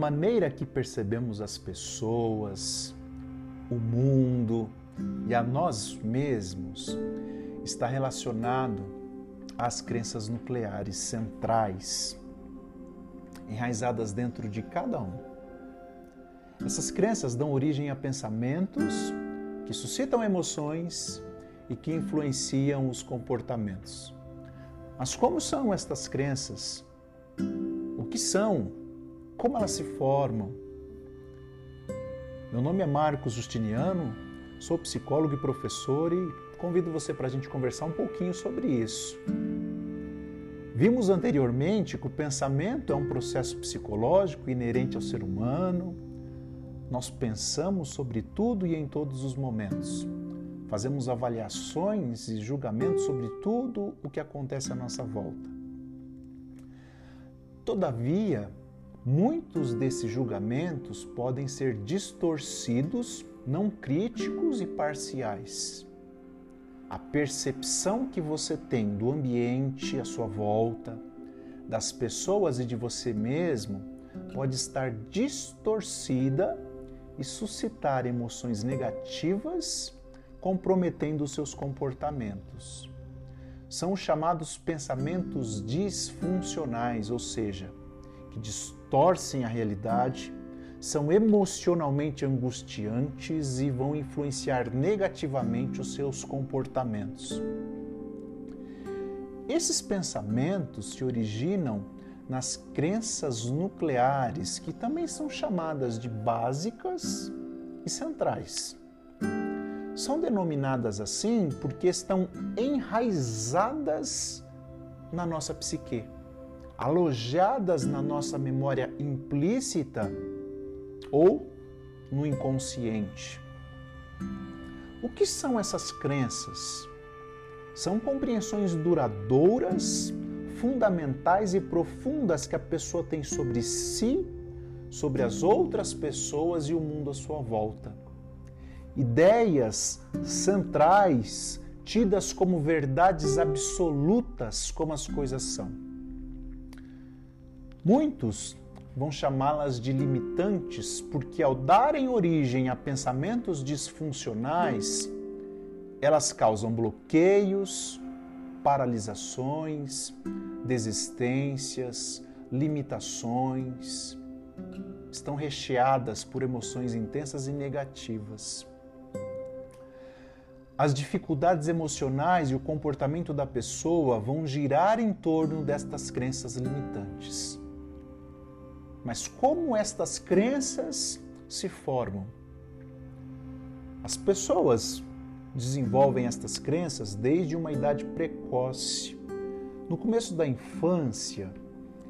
maneira que percebemos as pessoas, o mundo e a nós mesmos está relacionado às crenças nucleares centrais, enraizadas dentro de cada um. Essas crenças dão origem a pensamentos que suscitam emoções e que influenciam os comportamentos. Mas como são estas crenças? O que são? Como elas se formam? Meu nome é Marcos Justiniano, sou psicólogo e professor e convido você para a gente conversar um pouquinho sobre isso. Vimos anteriormente que o pensamento é um processo psicológico inerente ao ser humano. Nós pensamos sobre tudo e em todos os momentos. Fazemos avaliações e julgamentos sobre tudo o que acontece à nossa volta. Todavia, muitos desses julgamentos podem ser distorcidos, não críticos e parciais. A percepção que você tem do ambiente à sua volta, das pessoas e de você mesmo pode estar distorcida e suscitar emoções negativas, comprometendo seus comportamentos. São os chamados pensamentos disfuncionais, ou seja, que distorcem a realidade, são emocionalmente angustiantes e vão influenciar negativamente os seus comportamentos. Esses pensamentos se originam nas crenças nucleares, que também são chamadas de básicas e centrais. São denominadas assim porque estão enraizadas na nossa psique alojadas na nossa memória implícita ou no inconsciente. O que são essas crenças? São compreensões duradouras, fundamentais e profundas que a pessoa tem sobre si, sobre as outras pessoas e o mundo à sua volta. Ideias centrais, tidas como verdades absolutas, como as coisas são. Muitos vão chamá-las de limitantes porque, ao darem origem a pensamentos disfuncionais, elas causam bloqueios, paralisações, desistências, limitações. Estão recheadas por emoções intensas e negativas. As dificuldades emocionais e o comportamento da pessoa vão girar em torno destas crenças limitantes. Mas como estas crenças se formam? As pessoas desenvolvem estas crenças desde uma idade precoce. No começo da infância,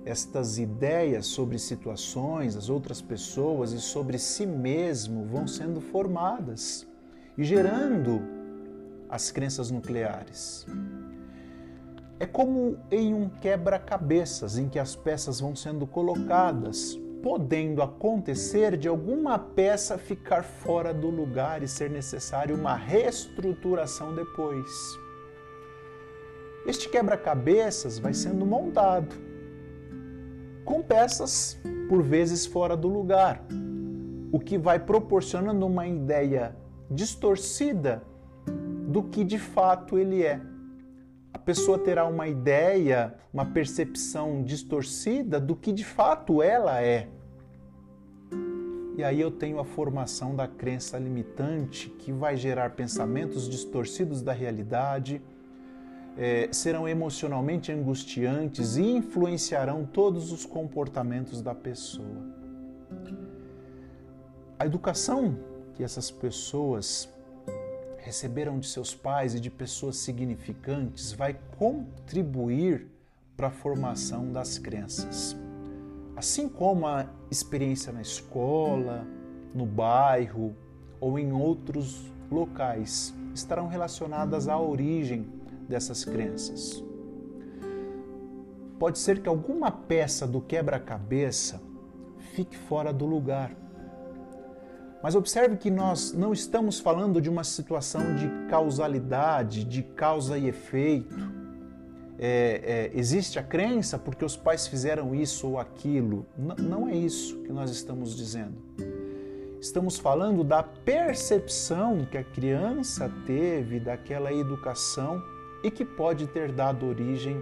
estas ideias sobre situações, as outras pessoas e sobre si mesmo vão sendo formadas e gerando as crenças nucleares. É como em um quebra-cabeças em que as peças vão sendo colocadas, podendo acontecer de alguma peça ficar fora do lugar e ser necessário uma reestruturação depois. Este quebra-cabeças vai sendo montado com peças por vezes fora do lugar, o que vai proporcionando uma ideia distorcida do que de fato ele é a pessoa terá uma ideia, uma percepção distorcida do que de fato ela é. E aí eu tenho a formação da crença limitante que vai gerar pensamentos distorcidos da realidade, é, serão emocionalmente angustiantes e influenciarão todos os comportamentos da pessoa. A educação que essas pessoas receberam de seus pais e de pessoas significantes vai contribuir para a formação das crenças. Assim como a experiência na escola, no bairro ou em outros locais estarão relacionadas à origem dessas crenças. Pode ser que alguma peça do quebra-cabeça fique fora do lugar mas observe que nós não estamos falando de uma situação de causalidade, de causa e efeito. é, é, existe a crença porque os pais fizeram isso ou aquilo. N não é isso que nós estamos dizendo. Estamos falando da percepção que a criança teve daquela educação e que pode ter dado origem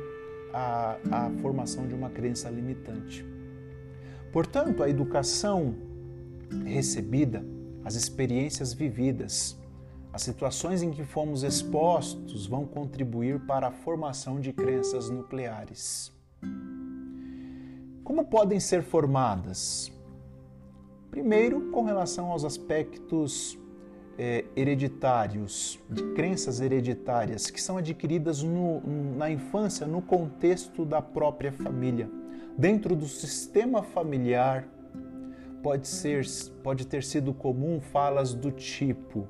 à, à formação de uma crença limitante. Portanto, a educação recebida, as experiências vividas, as situações em que fomos expostos vão contribuir para a formação de crenças nucleares. Como podem ser formadas? Primeiro, com relação aos aspectos é, hereditários, de crenças hereditárias, que são adquiridas no, na infância, no contexto da própria família. Dentro do sistema familiar, pode, ser, pode ter sido comum falas do tipo: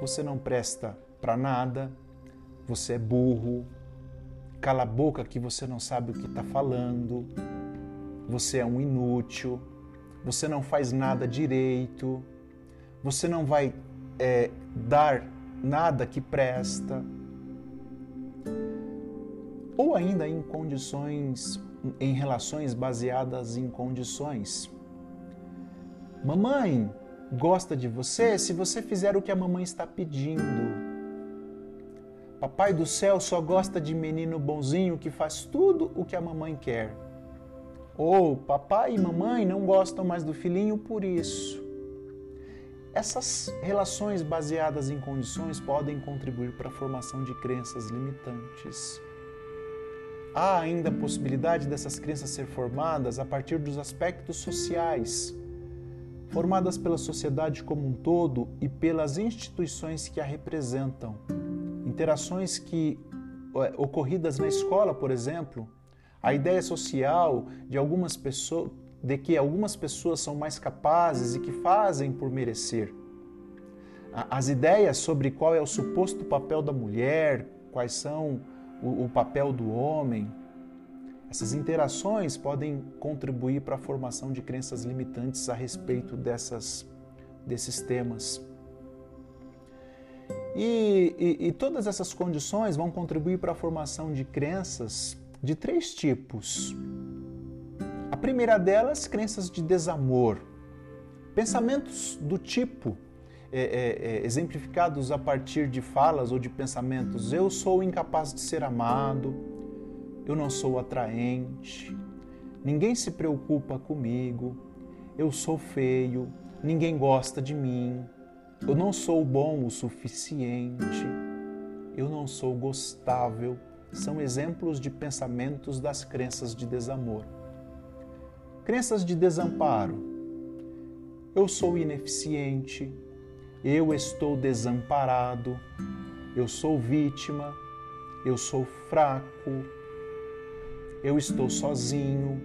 você não presta para nada, você é burro, cala a boca que você não sabe o que está falando, você é um inútil, você não faz nada direito, você não vai é, dar nada que presta. Ou ainda em condições, em relações baseadas em condições. Mamãe, gosta de você se você fizer o que a mamãe está pedindo. Papai do céu só gosta de menino bonzinho que faz tudo o que a mamãe quer. Ou papai e mamãe não gostam mais do filhinho por isso. Essas relações baseadas em condições podem contribuir para a formação de crenças limitantes. Há ainda a possibilidade dessas crenças ser formadas a partir dos aspectos sociais formadas pela sociedade como um todo e pelas instituições que a representam. Interações que é, ocorridas na escola, por exemplo, a ideia social de algumas pessoas de que algumas pessoas são mais capazes e que fazem por merecer. As ideias sobre qual é o suposto papel da mulher, quais são o, o papel do homem, essas interações podem contribuir para a formação de crenças limitantes a respeito dessas, desses temas. E, e, e todas essas condições vão contribuir para a formação de crenças de três tipos. A primeira delas, crenças de desamor. Pensamentos do tipo, é, é, é, exemplificados a partir de falas ou de pensamentos: eu sou incapaz de ser amado, eu não sou atraente, ninguém se preocupa comigo, eu sou feio, ninguém gosta de mim, eu não sou bom o suficiente, eu não sou gostável. São exemplos de pensamentos das crenças de desamor. Crenças de desamparo. Eu sou ineficiente, eu estou desamparado, eu sou vítima, eu sou fraco, eu estou sozinho,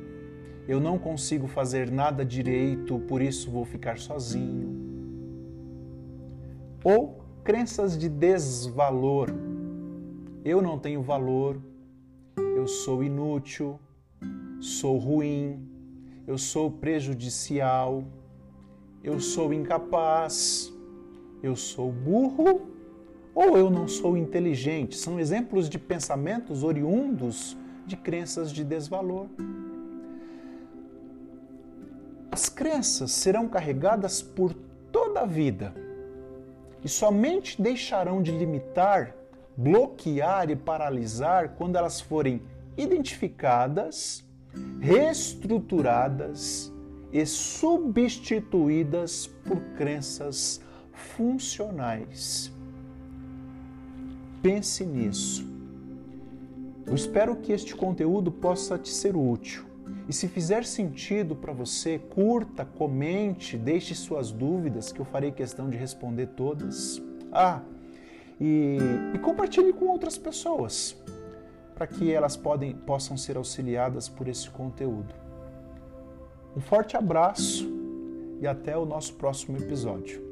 eu não consigo fazer nada direito, por isso vou ficar sozinho. Ou crenças de desvalor. Eu não tenho valor, eu sou inútil, sou ruim, eu sou prejudicial, eu sou incapaz, eu sou burro ou eu não sou inteligente. São exemplos de pensamentos oriundos de crenças de desvalor. As crenças serão carregadas por toda a vida e somente deixarão de limitar, bloquear e paralisar quando elas forem identificadas, reestruturadas e substituídas por crenças funcionais. Pense nisso. Eu espero que este conteúdo possa te ser útil. E se fizer sentido para você, curta, comente, deixe suas dúvidas, que eu farei questão de responder todas. Ah, e, e compartilhe com outras pessoas, para que elas podem, possam ser auxiliadas por esse conteúdo. Um forte abraço e até o nosso próximo episódio.